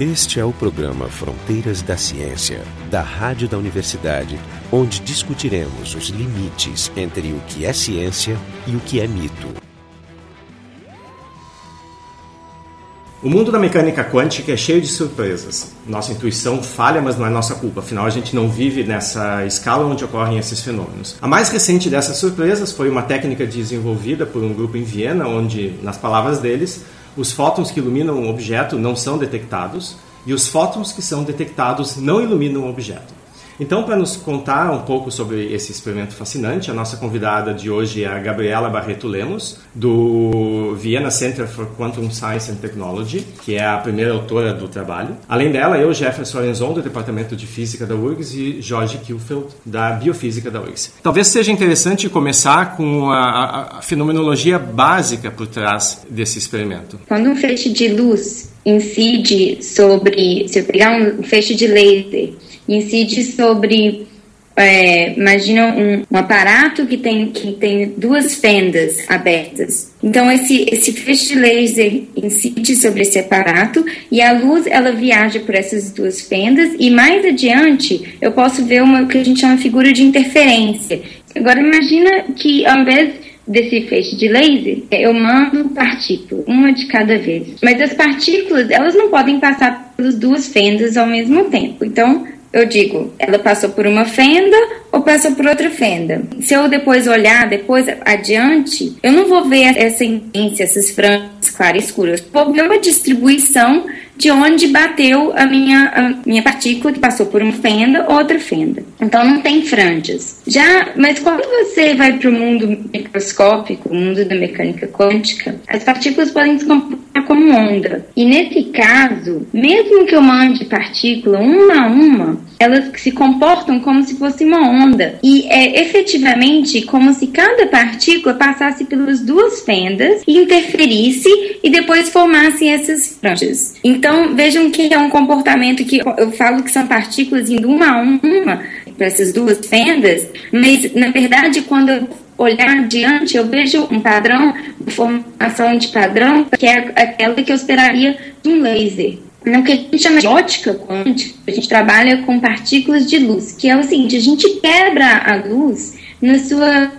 Este é o programa Fronteiras da Ciência, da Rádio da Universidade, onde discutiremos os limites entre o que é ciência e o que é mito. O mundo da mecânica quântica é cheio de surpresas. Nossa intuição falha, mas não é nossa culpa, afinal a gente não vive nessa escala onde ocorrem esses fenômenos. A mais recente dessas surpresas foi uma técnica desenvolvida por um grupo em Viena, onde, nas palavras deles, os fótons que iluminam um objeto não são detectados e os fótons que são detectados não iluminam o objeto. Então, para nos contar um pouco sobre esse experimento fascinante, a nossa convidada de hoje é a Gabriela Barreto Lemos, do Vienna Center for Quantum Science and Technology, que é a primeira autora do trabalho. Além dela, eu, Jefferson Lorenzon, do Departamento de Física da URGS, e Jorge Kielfeld, da Biofísica da URGS. Talvez seja interessante começar com a, a fenomenologia básica por trás desse experimento. Quando um feixe de luz incide sobre, se eu pegar um feixe de laser incide sobre é, imagina um, um, aparato que tem, que tem duas fendas abertas. Então, esse, esse feixe de laser incide sobre esse aparato e a luz ela viaja por essas duas fendas e mais adiante eu posso ver uma que a gente chama figura de interferência. Agora, imagina que ao invés desse feixe de laser, eu mando partícula, uma de cada vez. Mas as partículas, elas não podem passar pelas duas fendas ao mesmo tempo. Então, eu digo, ela passou por uma fenda ou passou por outra fenda. Se eu depois olhar, depois adiante, eu não vou ver essa intensência, essas franjas claras e escuras. Vou ver uma distribuição de onde bateu a minha, a minha partícula que passou por uma fenda ou outra fenda. Então não tem franjas. Já, mas quando você vai para o mundo microscópico, o mundo da mecânica quântica, as partículas podem se comportar como onda. E nesse caso, mesmo que eu mande partícula uma a uma, elas se comportam como se fosse uma onda. E é efetivamente como se cada partícula passasse pelas duas fendas interferisse e depois formasse essas franjas. Então, vejam que é um comportamento que eu falo que são partículas indo uma a uma para essas duas fendas, mas na verdade, quando eu olhar adiante, eu vejo um padrão, uma formação de padrão, que é aquela que eu esperaria de um laser. No que a gente chama de ótica quântica, a gente trabalha com partículas de luz, que é o seguinte, a gente quebra a luz na sua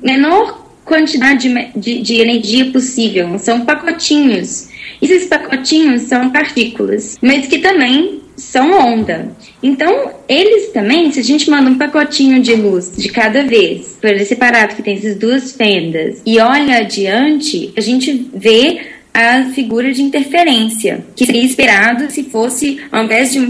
menor quantidade de, de energia possível, são pacotinhos. Esses pacotinhos são partículas, mas que também são onda. Então, eles também, se a gente manda um pacotinho de luz de cada vez, por esse aparato que tem essas duas fendas, e olha adiante, a gente vê a figura de interferência, que seria esperado se fosse, ao invés de um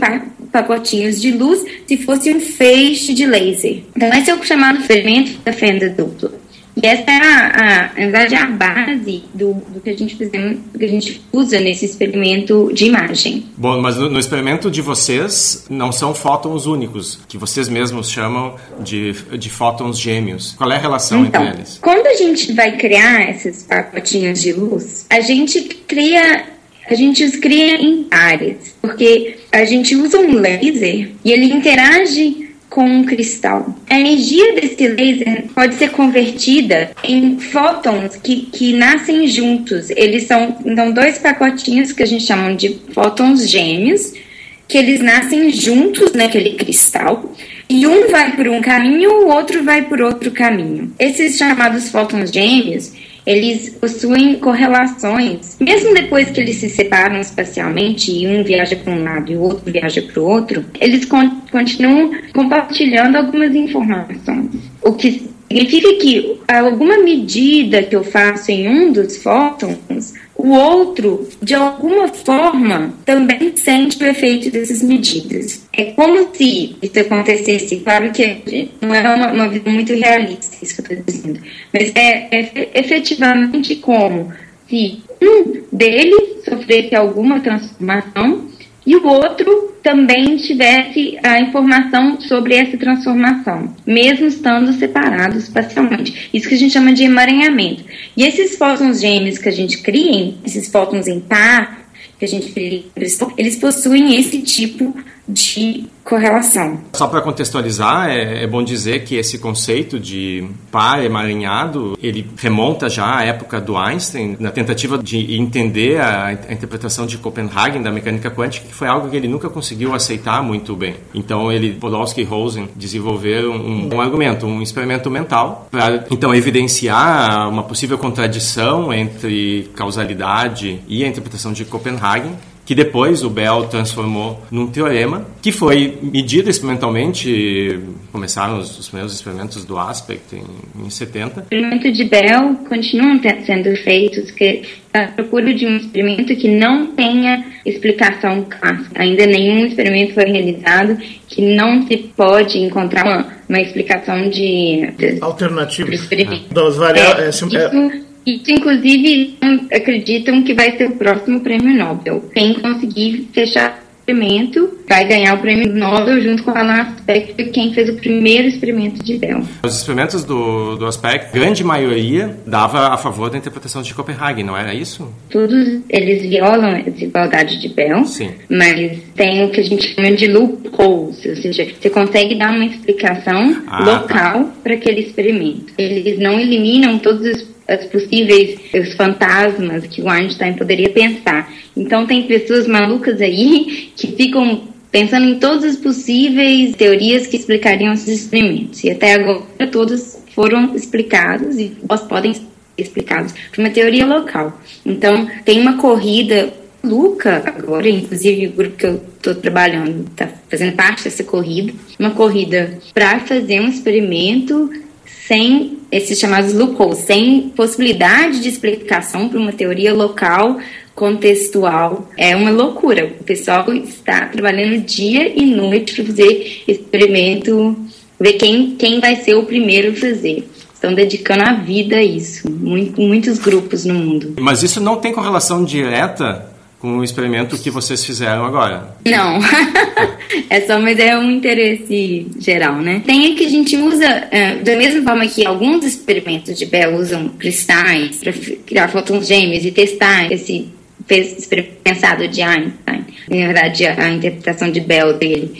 pacotinhos de luz, se fosse um feixe de laser. Então, esse é o chamado fermento da fenda dupla. E essa é a, a, na verdade, a base do, do, que a gente fizemos, do que a gente usa nesse experimento de imagem. Bom, mas no, no, experimento de vocês não são fótons únicos, que vocês mesmos chamam de, de fótons gêmeos. Qual é a relação então, entre eles? Quando a gente vai criar esses pacotinhos de luz, a gente cria a gente os cria em pares, porque a gente usa um laser e ele interage com um cristal. A energia desse laser pode ser convertida em fótons que, que nascem juntos. Eles são então dois pacotinhos que a gente chama de fótons gêmeos, que eles nascem juntos naquele cristal. E um vai por um caminho, o outro vai por outro caminho. Esses chamados fótons gêmeos, eles possuem correlações. Mesmo depois que eles se separam espacialmente e um viaja para um lado e o outro viaja para o outro, eles con continuam compartilhando algumas informações. O que significa que alguma medida que eu faço em um dos fótons o outro, de alguma forma, também sente o efeito dessas medidas. É como se isso acontecesse, claro que não é uma, uma vida muito realista, isso que eu estou dizendo, mas é, é efetivamente como se um deles sofresse alguma transformação e o outro também tivesse a informação sobre essa transformação, mesmo estando separados espacialmente. Isso que a gente chama de emaranhamento. E esses fótons gêmeos que a gente cria, esses fótons em par, que a gente eles possuem esse tipo de correlação. Só para contextualizar, é, é, bom dizer que esse conceito de par emaranhado, ele remonta já à época do Einstein, na tentativa de entender a, a interpretação de Copenhagen da mecânica quântica, que foi algo que ele nunca conseguiu aceitar muito bem. Então, ele, Podolsky e Rosen desenvolveram um, um argumento, um experimento mental, para então evidenciar uma possível contradição entre causalidade e a interpretação de Copenhagen, que depois o Bell transformou num teorema, que foi medido experimentalmente, começaram os, os primeiros experimentos do Aspect em, em 70. O experimento de Bell continuam sendo feitos, que à procura de um experimento que não tenha explicação clássica. Ainda nenhum experimento foi realizado que não se pode encontrar uma, uma explicação de, de alternativa das variáveis. É, é, isso, inclusive, acreditam que vai ser o próximo prêmio Nobel. Quem conseguir fechar o experimento vai ganhar o prêmio Nobel junto com o Alan Aspect, quem fez o primeiro experimento de Bell. Os experimentos do, do Aspect, grande maioria, dava a favor da interpretação de Copenhague, não era isso? Todos eles violam a desigualdade de Bell, Sim. mas tem o que a gente chama de loopholes, ou seja, você consegue dar uma explicação ah, tá. local tá. para aquele experimento. Eles não eliminam todos os as possíveis os fantasmas que o Einstein poderia pensar. Então tem pessoas malucas aí que ficam pensando em todas as possíveis teorias que explicariam esses experimentos. E até agora todos foram explicados e podem ser explicados por uma teoria local. Então tem uma corrida Luca, agora, inclusive o grupo que eu estou trabalhando está fazendo parte dessa corrida, uma corrida para fazer um experimento sem esses chamados loopholes, sem possibilidade de explicação para uma teoria local contextual. É uma loucura. O pessoal está trabalhando dia e noite para fazer experimento, ver quem, quem vai ser o primeiro a fazer. Estão dedicando a vida a isso. Muito, muitos grupos no mundo. Mas isso não tem correlação direta com o experimento que vocês fizeram agora? Não, é só, mas é um interesse geral, né? Tem que a gente usa, uh, da mesma forma que alguns experimentos de Bell usam cristais para criar fótons gêmeos e testar esse pensado de Einstein, na verdade a, interpretação de Bell dele.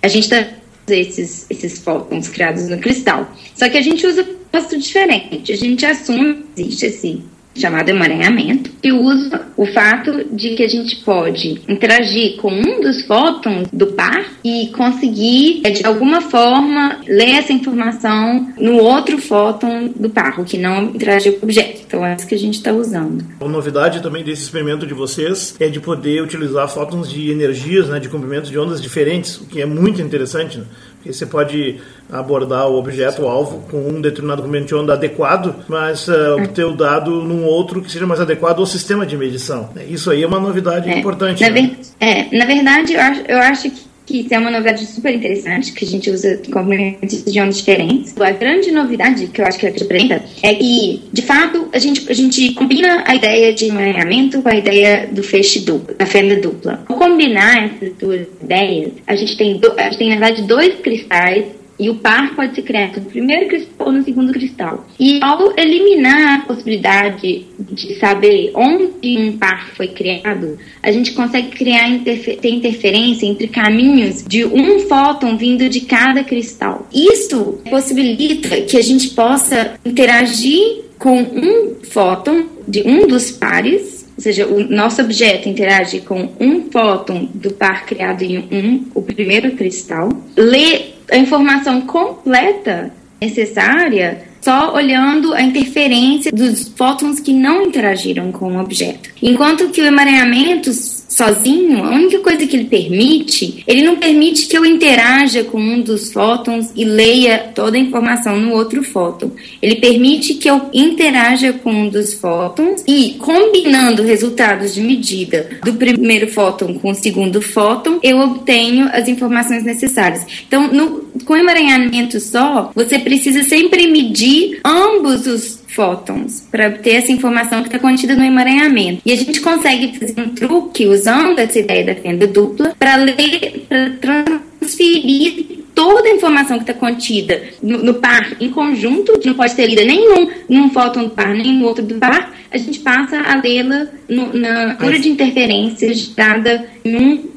A gente está esses, esses fótons criados no cristal. Só que a gente usa um diferente. A gente assume que existe esse chamado emaranhamento, e usa o fato de que a gente pode interagir com um dos fótons do par e conseguir, é, de alguma forma, ler essa informação no outro fóton do par, o que não interagir com o objeto. Então é isso que a gente está usando. A novidade também desse experimento de vocês é de poder utilizar fótons de energias, né, de comprimentos de ondas diferentes, o que é muito interessante, né? Porque você pode abordar o objeto, o alvo, com um determinado onda adequado, mas uh, obter o dado num outro que seja mais adequado ao sistema de medição. Isso aí é uma novidade é, importante. Na, né? ver, é, na verdade, eu acho, eu acho que que isso é uma novidade super interessante, que a gente usa componentes de ondas diferentes. A grande novidade que eu acho que representa é que, de fato, a gente, a gente combina a ideia de emaranhamento com a ideia do feixe duplo, da fenda dupla. Ao combinar essas duas ideias, a gente tem, a gente tem na verdade, dois cristais e o par pode ser criado no primeiro cristal ou no segundo cristal. E ao eliminar a possibilidade de saber onde um par foi criado, a gente consegue criar interfer ter interferência entre caminhos de um fóton vindo de cada cristal. Isso possibilita que a gente possa interagir com um fóton de um dos pares ou seja, o nosso objeto interage com um fóton do par criado em um, o primeiro cristal, lê a informação completa necessária só olhando a interferência dos fótons que não interagiram com o objeto. Enquanto que o emaranhamento sozinho, a única coisa que ele permite, ele não permite que eu interaja com um dos fótons e leia toda a informação no outro fóton. Ele permite que eu interaja com um dos fótons e, combinando resultados de medida do primeiro fóton com o segundo fóton, eu obtenho as informações necessárias. Então, no, com emaranhamento só, você precisa sempre medir ambos os fótons para obter essa informação que está contida no emaranhamento. E a gente consegue fazer um truque usando essa ideia da fenda dupla para ler, para transferir toda a informação que está contida no, no, par em conjunto, que não pode ser lida nenhum num fóton do par, nem no outro do par, a gente passa a lê-la na cura de interferências dada em um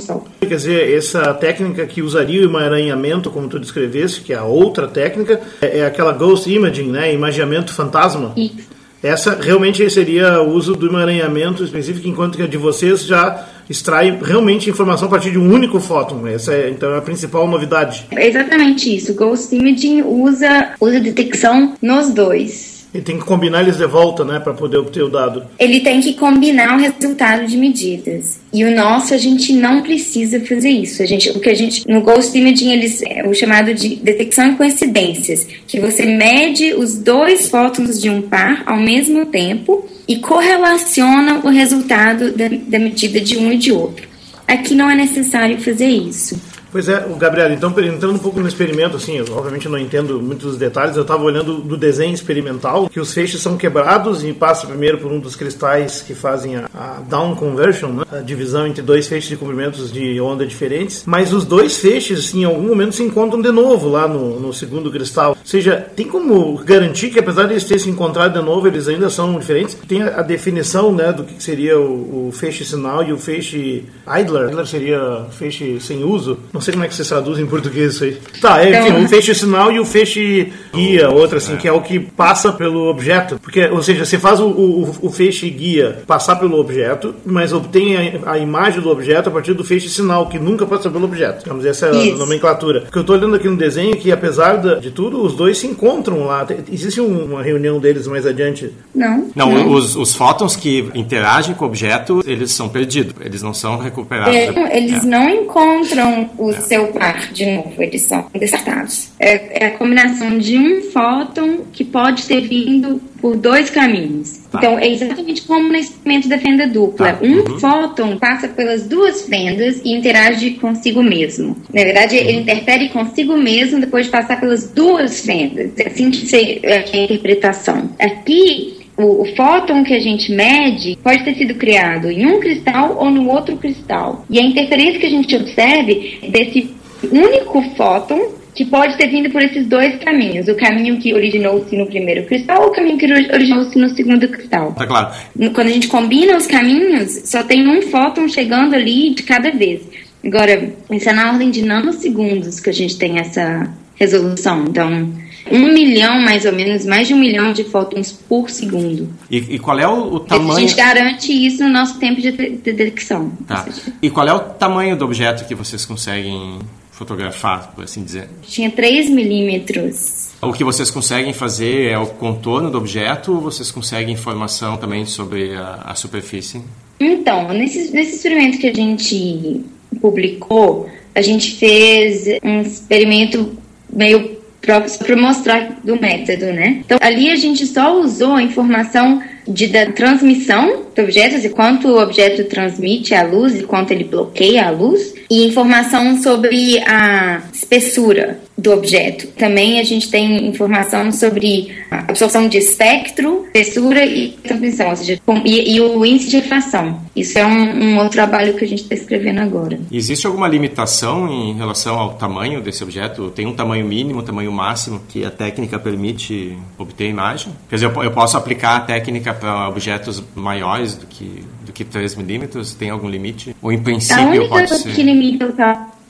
só. Quer dizer, essa técnica que usaria o emaranhamento, como tu descreveste, que é a outra técnica, é, é aquela ghost imaging, né? Imagiamento fantasma. Isso. Essa realmente seria o uso do emaranhamento específico, enquanto que a de vocês já extrai realmente informação a partir de um único fóton. Essa é, então, é a principal novidade. É exatamente isso. Ghost Imaging usa, usa detecção nos dois. E tem que combinar eles de volta, né, para poder obter o dado. Ele tem que combinar o resultado de medidas. E o nosso a gente não precisa fazer isso. A gente, o que a gente no Ghost Imaging eles é o chamado de detecção de coincidências, que você mede os dois fótons de um par ao mesmo tempo e correlaciona o resultado da, da medida de um e de outro. Aqui não é necessário fazer isso. Pois é, o Gabriel, então entrando um pouco no experimento, assim, eu, obviamente não entendo muitos detalhes, eu estava olhando do desenho experimental, que os feixes são quebrados e passa primeiro por um dos cristais que fazem a, a down conversion, né? a divisão entre dois feixes de comprimentos de onda diferentes, mas os dois feixes, em algum momento se encontram de novo lá no, no segundo cristal. Ou seja, tem como garantir que apesar de eles terem se encontrado de novo, eles ainda são diferentes? Tem a, a definição, né, do que seria o, o feixe sinal e o feixe idler. Idler seria feixe sem uso. Não sei como é que se traduz em português isso aí. Tá, é, enfim, Então- o feixe sinal e o feixe guia, outra assim, que é o que passa pelo objeto. Porque, ou seja, você faz o, o, o feixe guia passar pelo objeto, mas obtém a, a imagem do objeto a partir do feixe sinal, que nunca passa pelo objeto. Vamos essa é a Isso. nomenclatura. Porque eu estou olhando aqui no desenho que, apesar de tudo, os dois se encontram lá. Existe um- uma reunião deles mais adiante. Não. Não, Os, os fótons que interagem com o objeto, eles são perdidos, eles não são recuperados. É, eles É. não encontram o seu par de novo, eles são descartados. É, é a combinação de um fóton que pode ter vindo por dois caminhos. Tá. Então, é exatamente como no experimento da fenda dupla. Tá, Um uhum. fóton passa pelas duas fendas e interage consigo mesmo. Na verdade, ele interfere consigo mesmo depois de passar pelas duas fendas. É assim que é a interpretação. Aqui, o, o fóton que a gente mede pode ter sido criado em um cristal ou no outro cristal. E a interferência que a gente observe é desse único fóton que pode ter vindo por esses dois caminhos. O caminho que originou-se no primeiro cristal ou o caminho que ori- originou-se no segundo cristal. Tá claro. Quando a gente combina os caminhos, só tem um fóton chegando ali de cada vez. Agora, isso é na ordem de nanosegundos que a gente tem essa resolução. Então, um milhão, mais ou menos, mais de um milhão de fótons por segundo. E, e qual é o, o A tamanho? gente garante isso no nosso tempo de de- de detecção. Tá. Seja, E qual é o tamanho do objeto que vocês conseguem fotografar, por assim dizer? Tinha 3 milímetros. O que vocês conseguem fazer é o contorno do objeto ou vocês conseguem informação também sobre a, a superfície? Então, nesse, nesse experimento que a gente publicou, a gente fez um experimento meio para mostrar do método, né? Então, ali a gente só usou a informação de, da transmissão do objeto, assim, quanto o objeto transmite a luz e quanto ele bloqueia a luz, e informação sobre a espessura do objeto. Também a gente tem informação sobre a absorção de espectro, espessura e transmissão, ou seja, com- e, e o índice de refração. Isso é um, um outro trabalho que a gente está escrevendo agora. Existe alguma limitação em relação ao tamanho desse objeto? Tem um tamanho mínimo, um tamanho máximo que a técnica permite obter a imagem? Quer dizer, eu eu posso aplicar a técnica para objetos maiores do que, do que 3 milímetros? Tem algum limite? Ou em A princípio única pode ser? que limita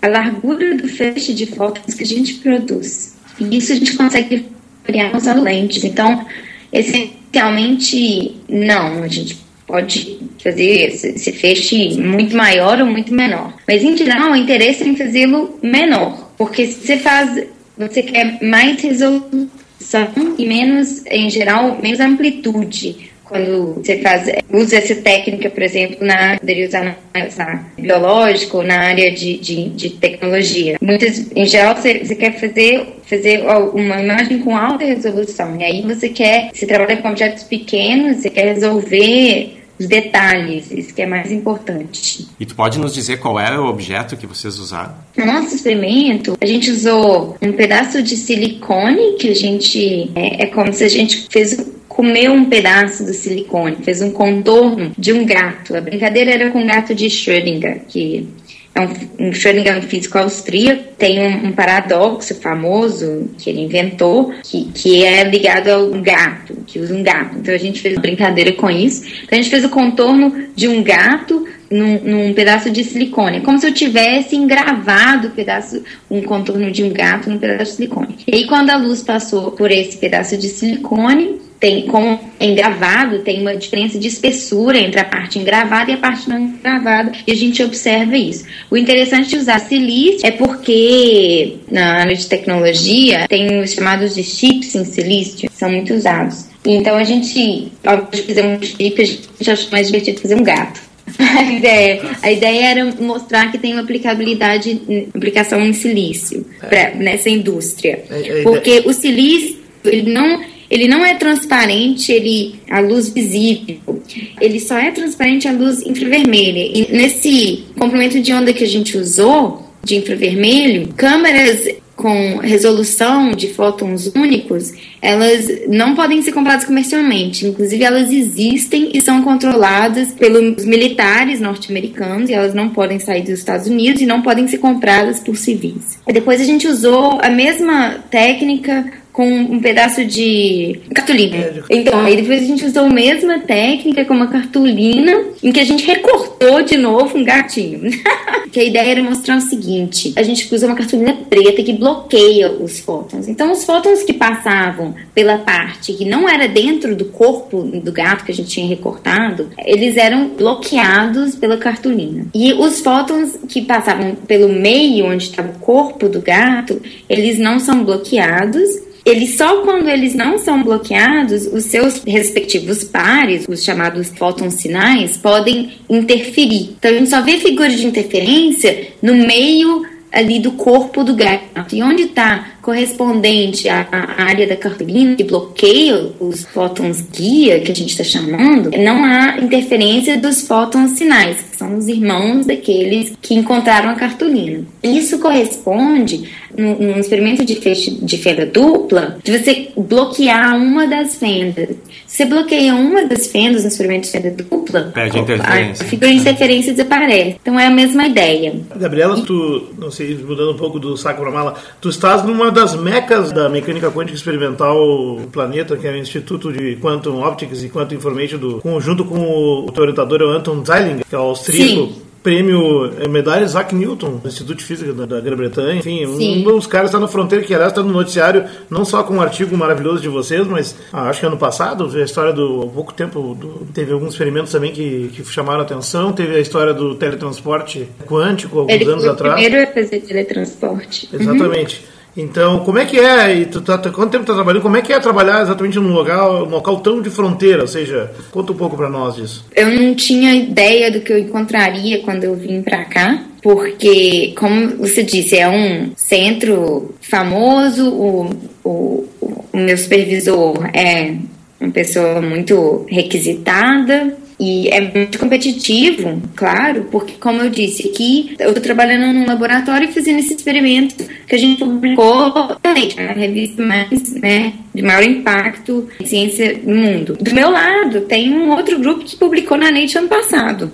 a largura do feixe de fótons que a gente produz. E isso a gente consegue criar usando lentes. Então, essencialmente, não. A gente pode fazer esse, esse feixe muito maior ou muito menor. Mas, em geral, o interesse é em fazê-lo menor. Porque se você faz, você quer mais resolução e menos, em geral, menos amplitude quando você faz, usa essa técnica, por exemplo, na, poderia usar na área biológica ou na área de, de, de tecnologia. Muitas, em geral, você, você quer fazer, fazer uma imagem com alta resolução, e aí você quer, você trabalha com objetos pequenos, você quer resolver os detalhes, isso que é mais importante. E tu pode nos dizer qual era o objeto que vocês usaram? No nosso experimento, a gente usou um pedaço de silicone, que a gente. É, é como se a gente fez comeu um pedaço do silicone, fez um contorno de um gato. A brincadeira era com o gato de Schrödinger, que é um, um Schrödinger é um físico austríaco, tem um, um, paradoxo famoso que ele inventou, que, que é ligado ao gato, que usa um gato. Então a gente fez uma brincadeira com isso. Então a gente fez o contorno de um gato num, num, pedaço de silicone. como se eu tivesse engravado um pedaço, um contorno de um gato num pedaço de silicone. E aí, quando a luz passou por esse pedaço de silicone, tem, como é engravado, tem uma diferença de espessura entre a parte engravada e a parte não engravada, e a gente observa isso. O interessante de usar silício é porque na área de tecnologia tem os chamados de chips em silício, são muito usados. Então a gente, ao invés de fazer um chip, a gente acha mais divertido fazer um gato. A ideia, a ideia era mostrar que tem uma aplicabilidade, aplicação em silício pra, nessa indústria. É, é, porque o silício, ele não ele não é transparente, ele a luz visível. Ele só é transparente a luz infravermelha. E nesse complemento de onda que a gente usou de infravermelho, câmeras com resolução de fótons únicos, elas não podem ser compradas comercialmente. Inclusive, elas existem e são controladas pelos militares norte-americanos e elas não podem sair dos Estados Unidos e não podem ser compradas por civis. Depois a gente usou a mesma técnica com um pedaço de cartolina. É, então, aí depois a gente usou a mesma técnica com uma cartolina em que a gente recortou de novo um gatinho. que a ideia era mostrar o seguinte: a gente usa uma cartolina preta que bloqueia os fótons. Então, os fótons que passavam pela parte que não era dentro do corpo do gato que a gente tinha recortado, eles eram bloqueados pela cartolina. E os fótons que passavam pelo meio onde estava o corpo do gato, eles não são bloqueados eles só quando eles não são bloqueados, os seus respectivos pares, os chamados fótons sinais, podem interferir. Então a gente só vê figuras de interferência no meio ali do corpo do gato. E onde está correspondente à, à, área da cartolina que bloqueia os fótons guia, que a gente está chamando, não há interferência dos fótons sinais, que são os irmãos daqueles que encontraram a cartolina. Isso corresponde num, experimento de, feixe, de fenda dupla, de você bloquear uma das fendas. Se você bloqueia uma das fendas no experimento de fenda dupla, perde interferência. A figura de interferência desaparece. Então é a mesma ideia. Gabriela, tu, não sei, mudando um pouco do saco para mala, tu estás numa das mecas da mecânica quântica experimental do planeta, que é o Instituto de Quantum Optics e Quantum Information, do, junto com o, teu orientador, o Anton Zeilinger, que é o austríaco. Sim prêmio é, medalha Isaac Newton, do Instituto de Física da, da Grã-Bretanha. Enfim, Sim. um dos caras está na fronteira, que aliás está no noticiário, não só com um artigo maravilhoso de vocês, mas ah, acho que ano passado, a história do. Há pouco tempo, do, teve alguns experimentos também que, que chamaram atenção. Teve a história do teletransporte quântico, alguns Ele anos atrás. O primeiro a fazer teletransporte. Exatamente. Uhum. Então, como é que é? E tu tá, quanto tempo tá trabalhando? Como é que é trabalhar exatamente num local, num local tão de fronteira? Ou seja, conta um pouco para nós disso. Eu não tinha ideia do que eu encontraria quando eu vim para cá, porque, como você disse, é um centro famoso. O, o, o meu supervisor é uma pessoa muito requisitada e é muito competitivo, claro, porque, como eu disse aqui, eu estou trabalhando num laboratório e fazendo esse experimento que a gente publicou na revista mais, né, de maior impacto em ciência no mundo. Do meu lado, tem um outro grupo que publicou na Nature ano passado,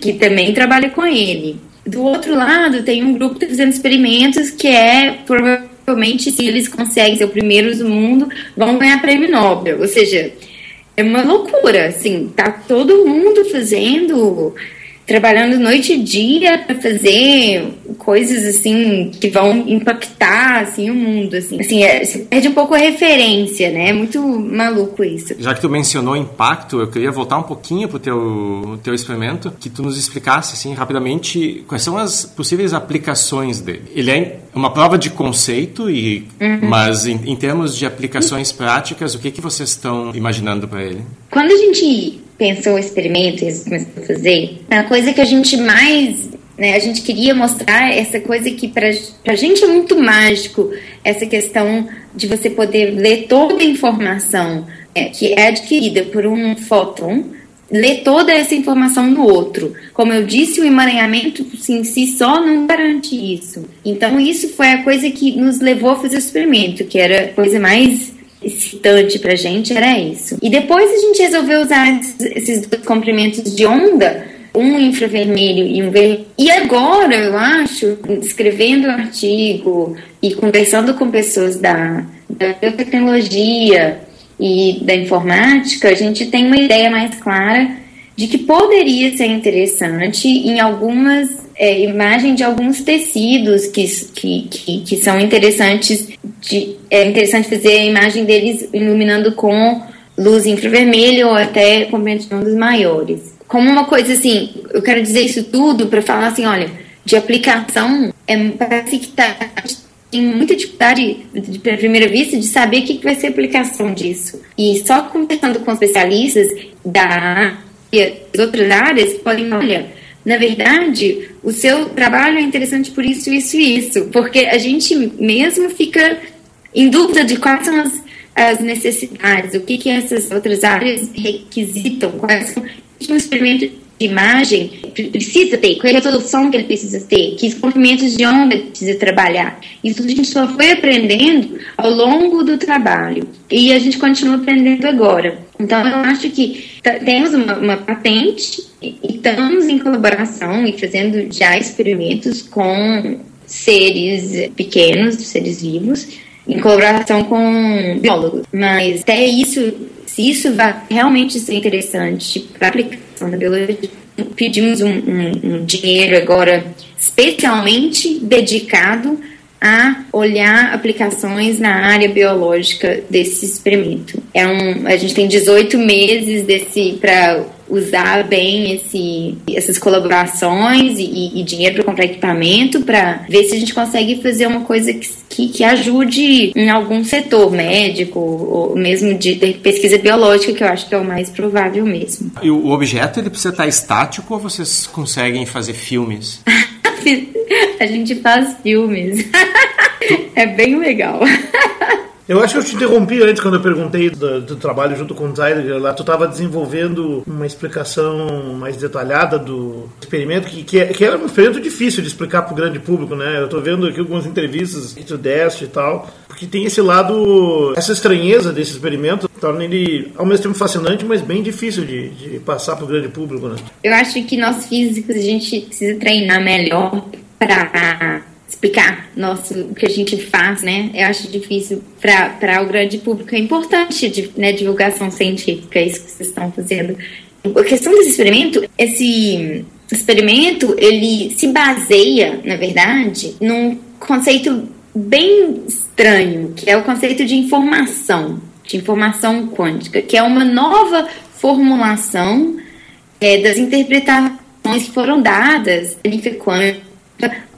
que também trabalha com ele. Do outro lado, tem um grupo que está fazendo experimentos que é provavelmente, se eles conseguem ser o primeiro do mundo, vão ganhar prêmio Nobel. Ou seja, é uma loucura, assim, tá todo mundo fazendo trabalhando noite e dia para fazer coisas assim que vão impactar assim o mundo assim. Assim é, você perde um pouco a referência né? É muito maluco isso. Já que tu mencionou impacto eu queria voltar um pouquinho pro teu teu experimento que tu nos explicasse assim rapidamente quais são as possíveis aplicações dele. Ele é uma prova de conceito e uhum. mas em, em termos de aplicações práticas o que que vocês estão imaginando para ele? Quando a gente pensou o experimento e começou a fazer, a coisa que a gente mais né, a gente queria mostrar essa coisa que para a gente é muito mágico, essa questão de você poder ler toda a informação é, que é adquirida por um fóton, ler toda essa informação do outro. Como eu disse, o emaranhamento em si só não garante isso. Então, isso foi a coisa que nos levou a fazer o experimento, que era a coisa mais excitante pra gente era isso. E depois a gente resolveu usar esses dois comprimentos de onda, um infravermelho e um vermelho. E agora, eu acho, escrevendo artigo e conversando com pessoas da, da tecnologia e da informática, a gente tem uma ideia mais clara de que poderia ser interessante em algumas é, imagens de alguns tecidos que, que, que, que são interessantes de, é interessante fazer a imagem deles iluminando com luz infravermelha ou até com ondas maiores. Como uma coisa assim, eu quero dizer isso tudo para falar assim, olha, de aplicação, é, parece que tá, tem muita dificuldade, de primeira vista, de saber o que, que vai ser a aplicação disso. E só conversando com especialistas da e outras áreas, podem, olha, na verdade, o seu trabalho é interessante por isso, isso e isso. Porque a gente mesmo fica em dúvida de quais são as, as necessidades, o que, que essas outras áreas requisitam, quais são um experimento de imagem precisa ter, qual é a resolução que ele precisa ter, que comprimentos de onda ele precisa trabalhar. Isso a gente só foi aprendendo ao longo do trabalho e a gente continua aprendendo agora. Então eu acho que temos uma, uma patente e estamos em colaboração e fazendo já experimentos com seres pequenos, seres vivos, em colaboração com biólogos. Mas até isso, se isso vai realmente ser interessante para a aplicação da biologia, pedimos um, um, um dinheiro agora especialmente dedicado a olhar aplicações na área biológica desse experimento. É um, a gente tem 18 meses desse para usar bem esse, essas colaborações e, e dinheiro para comprar equipamento para ver se a gente consegue fazer uma coisa que, que, que, ajude em algum setor médico ou mesmo de, de, pesquisa biológica, que eu acho que é o mais provável mesmo. E o objeto ele precisa estar estático ou vocês conseguem fazer filmes? a gente faz filmes. é bem legal. Eu acho que eu te interrompi antes quando eu perguntei do, do trabalho junto com o Zeidler lá. Tu estava desenvolvendo uma explicação mais detalhada do experimento, que, que, é, que é um experimento difícil de explicar para o grande público, né? Eu estou vendo aqui algumas entrevistas que tu deste e tal, porque tem esse lado, essa estranheza desse experimento torna ele ao mesmo tempo fascinante, mas bem difícil de, de passar para o grande público, né? Eu acho que nós físicos a gente precisa treinar melhor para explicar nosso, o que a gente faz, né? Eu acho difícil para o grande público. É importante de, né, divulgação científica, isso que vocês estão fazendo. A questão desse experimento, esse experimento, ele se baseia, na verdade, num conceito bem estranho, que é o conceito de informação, de informação quântica, que é uma nova formulação é, das interpretações que foram dadas em quântica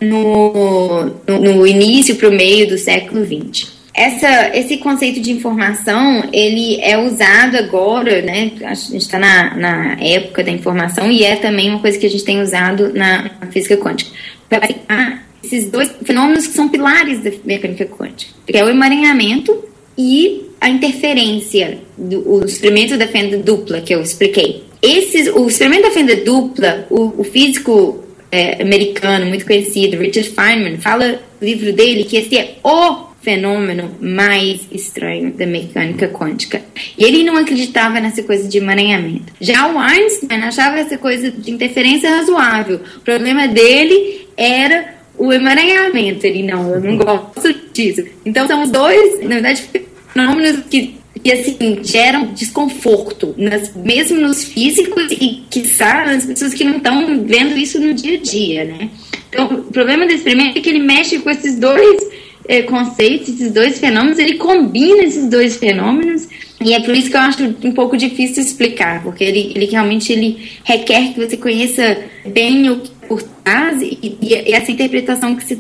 no, no, no início para o meio do século XX. Essa, esse conceito de informação ele é usado agora, né? A gente está na, na época da informação e é também uma coisa que a gente tem usado na, física quântica para explicar esses dois fenômenos que são pilares da mecânica quântica, que é o emaranhamento e a interferência, do, o experimento da fenda dupla que eu expliquei. Esses, o experimento da fenda dupla, o, o físico é, americano muito conhecido, Richard Feynman, fala no livro dele que esse é o fenômeno mais estranho da mecânica quântica. E ele não acreditava nessa coisa de emaranhamento. Já o Einstein achava essa coisa de interferência razoável. O problema dele era o emaranhamento. Ele, não, eu não gosto disso. Então, são os dois, na verdade, fenômenos que que assim geram desconforto, nas, mesmo nos físicos e que nas pessoas que não estão vendo isso no dia a dia, né? Então, o problema desse experimento é que ele mexe com esses dois é, conceitos, esses dois fenômenos, ele combina esses dois fenômenos e é por isso que eu acho um pouco difícil explicar, porque ele, ele realmente ele requer que você conheça bem o que por trás e, e, e essa interpretação que se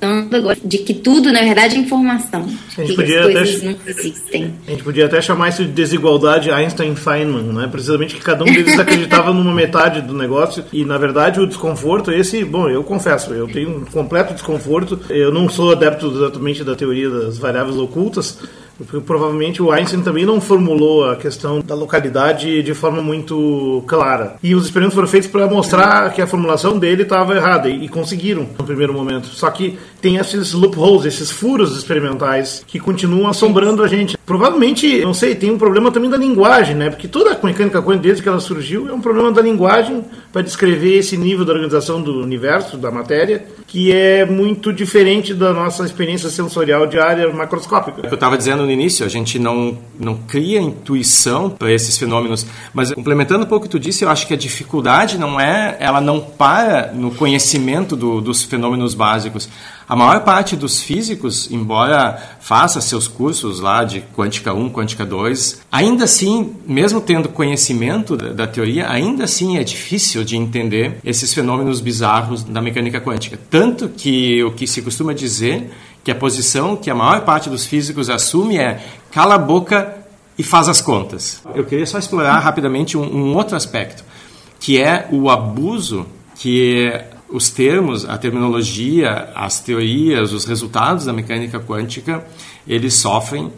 agora de que tudo, na verdade, é informação. A gente, podia até, a gente podia até chamar isso de desigualdade Einstein-Feynman, né? Precisamente que cada um deles acreditava numa metade do negócio e, na verdade, o desconforto, esse, bom, eu confesso, eu tenho um completo desconforto. Eu não sou adepto exatamente da teoria das variáveis ocultas, porque provavelmente o Einstein também não formulou a questão da localidade de forma muito clara. E os experimentos foram feitos para mostrar que a formulação dele estava errada, e conseguiram no primeiro momento. Só que tem esses loopholes, esses furos experimentais que continuam assombrando a gente. Provavelmente, não sei, tem um problema também da linguagem, né? Porque toda a mecânica quântica, desde que ela surgiu, é um problema da linguagem para descrever esse nível da organização do universo, da matéria, que é muito diferente da nossa experiência sensorial diária macroscópica. É o que eu estava dizendo no início, a gente não, não cria intuição para esses fenômenos, mas complementando um pouco o que tu disse, eu acho que a dificuldade não é, ela não para no conhecimento do, dos fenômenos básicos. A maior parte dos físicos, embora faça seus cursos lá de quântica 1, quântica 2, ainda assim, mesmo tendo conhecimento da, da teoria, ainda assim é difícil de entender esses fenômenos bizarros da mecânica quântica. Tanto que o que se costuma dizer que a posição que a maior parte dos físicos assume é cala a boca e faz as contas. Eu queria só explorar rapidamente um, um outro aspecto, que é o abuso que os termos, a terminologia, as teorias, os resultados da mecânica quântica, eles sofrem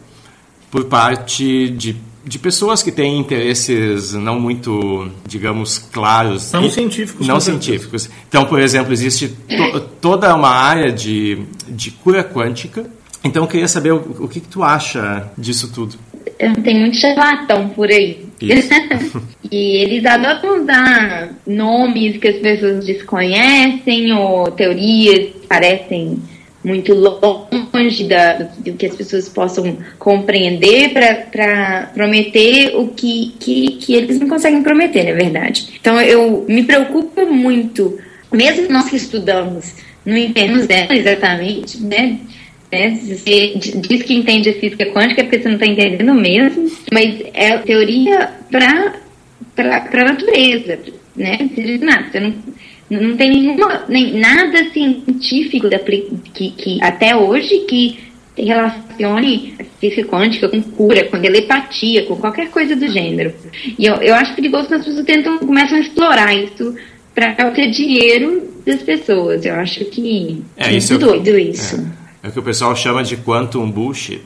por parte de de pessoas que têm interesses não muito, digamos, claros. Não científicos. Não científicos. Então, por exemplo, existe to toda uma área de, de cura quântica. Então, eu queria saber o, o que, que tu acha disso tudo. Tem muito charlatão por aí. e eles adotam usar nomes que as pessoas desconhecem ou teorias que parecem muito longe da, do que as pessoas possam compreender para prometer o que, que, que eles não conseguem prometer, na verdade. Então eu me preocupo muito, mesmo nós que estudamos, não entendemos dela exatamente, né? Né? Você diz que entende a física quântica porque você não está entendendo mesmo, mas é teoria para a natureza, né? Você não, não tem nenhuma, nem nada científico da, que, que até hoje que relacione a física quântica com cura, com telepatia, com qualquer coisa do gênero. E eu, eu acho perigoso quando as pessoas tentam, começam a explorar isso para ter dinheiro das pessoas. Eu acho que é, isso é doido isso. É, é, o que o pessoal chama de quantum bullshit.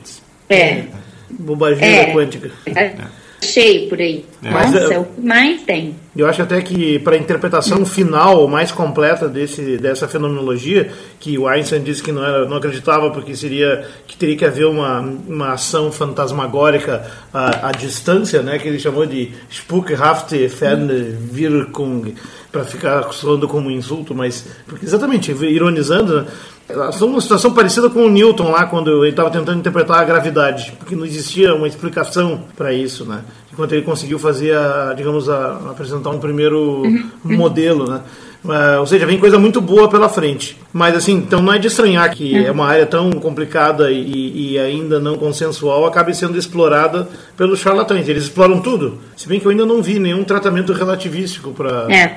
É. Bobaginha é. quântica. É cheio por aí. É. Nossa, é o que mais tem. Eu acho até que para a interpretação final mais completa desse, dessa fenomenologia, que o Einstein disse que não, era, não acreditava porque seria que teria que haver uma, uma ação fantasmagórica à, à distância, né, que ele chamou de Spukhafte Fernwirkung, para ficar soando como um insulto, mas porque exatamente ironizando, são uma situação parecida com o Newton lá, quando ele estava tentando interpretar a gravidade, porque não existia uma explicação para isso, né? Enquanto ele conseguiu fazer, a, digamos, a, apresentar um primeiro modelo, né? Uh, ou seja, vem coisa muito boa pela frente. Mas assim, então não é de estranhar que é uma área tão complicada e, e ainda não consensual acabe sendo explorada pelos charlatães. Eles exploram tudo. Se bem que eu ainda não vi nenhum tratamento relativístico para é.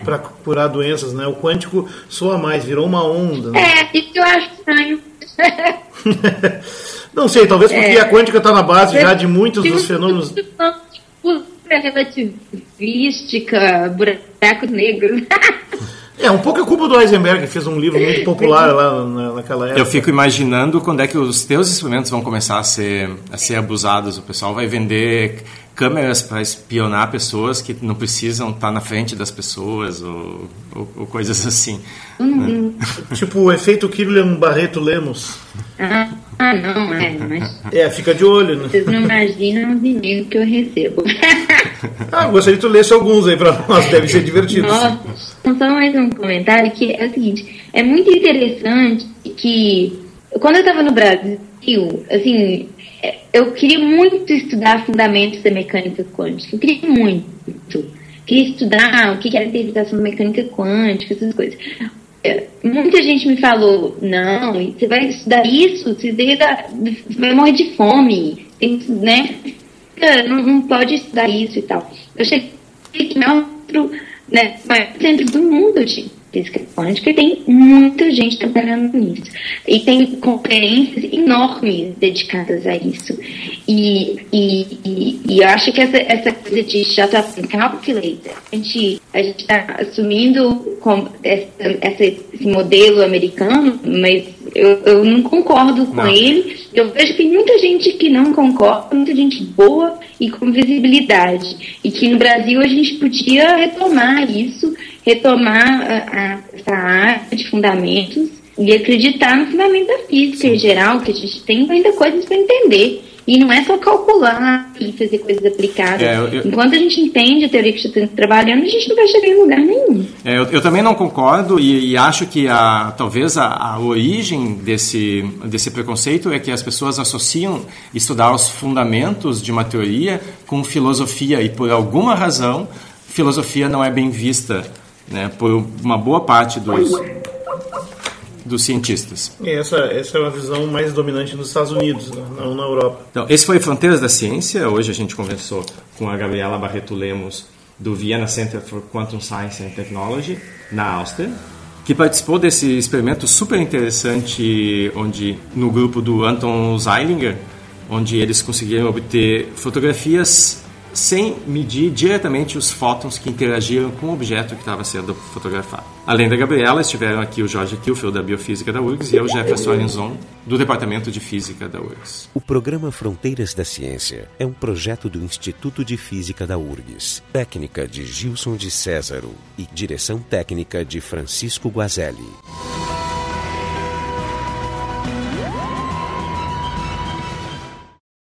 curar doenças, né? O quântico soa mais, virou uma onda. Né? É, isso eu acho estranho. não sei, talvez porque é. a quântica está na base já de muitos dos fenômenos. relativística, buracos negros. É, um pouco é culpa do Heisenberg, que fez um livro muito popular lá na, naquela época. Eu fico imaginando quando é que os teus experimentos vão começar a ser, a ser abusados. O pessoal vai vender câmeras para espionar pessoas que não precisam estar na frente das pessoas ou, ou, ou coisas assim. Uhum. Né? tipo o efeito Kirlian Barreto Lemos. Ah, ah, não, é, mas... É, fica de olho, né? Vocês não imaginam o dinheiro que eu recebo. Ah, gostaria que tu lesse alguns aí para nós, deve ser divertido. Nossa, só mais um comentário que é o seguinte, é muito interessante que quando eu estava no Brasil, assim, eu queria muito estudar fundamentos da mecânica quântica. Eu queria muito. Queria estudar o que era a interpretação da mecânica quântica, essas coisas. É, muita gente me falou, não, você vai estudar isso, você vai morrer de fome, tem, né? Não, não pode estudar isso e tal. Eu cheguei aqui no outro, né, centro do mundo, gente física quântica, e tem muita gente trabalhando nisso. E tem conferências enormes dedicadas a isso. E, e, e, e eu acho que essa, essa coisa de shut up and calculate, a gente a está assumindo essa, essa, esse modelo americano, mas eu, eu não concordo com não. ele. Eu vejo que tem muita gente que não concorda, muita gente boa e com visibilidade. E que no Brasil a gente podia retomar isso retomar a, a, essa área de fundamentos e acreditar no fundamento da física em geral, que a gente tem ainda coisas para entender. E não é só calcular e fazer coisas aplicadas. É, eu, Enquanto a gente entende a teoria que está trabalhando, a gente não vai chegar em lugar nenhum. É, eu, eu, também não concordo e, e acho que a, talvez a, a, origem desse, desse preconceito é que as pessoas associam estudar os fundamentos de uma teoria com filosofia e por alguma razão filosofia não é bem vista né, por uma boa parte dos, dos cientistas. Essa, essa é uma visão mais dominante nos Estados Unidos, né? não na Europa. Então, esse foi Fronteiras da Ciência. Hoje a gente conversou com a Gabriela Barreto Lemos, do Vienna Center for Quantum Science and Technology, na Áustria, que participou desse experimento super interessante, onde no grupo do Anton Zeilinger, onde eles conseguiram obter fotografias sem medir diretamente os fótons que interagiram com o objeto que estava sendo fotografado. Além da Gabriela, estiveram aqui o Jorge Kilfeld, da Biofísica da URGS, e eu, Jefferson Arenzon, do Departamento de Física da URGS. O programa Fronteiras da Ciência é um projeto do Instituto de Física da URGS, técnica de Gilson de Césaro e direção técnica de Francisco Guazelli.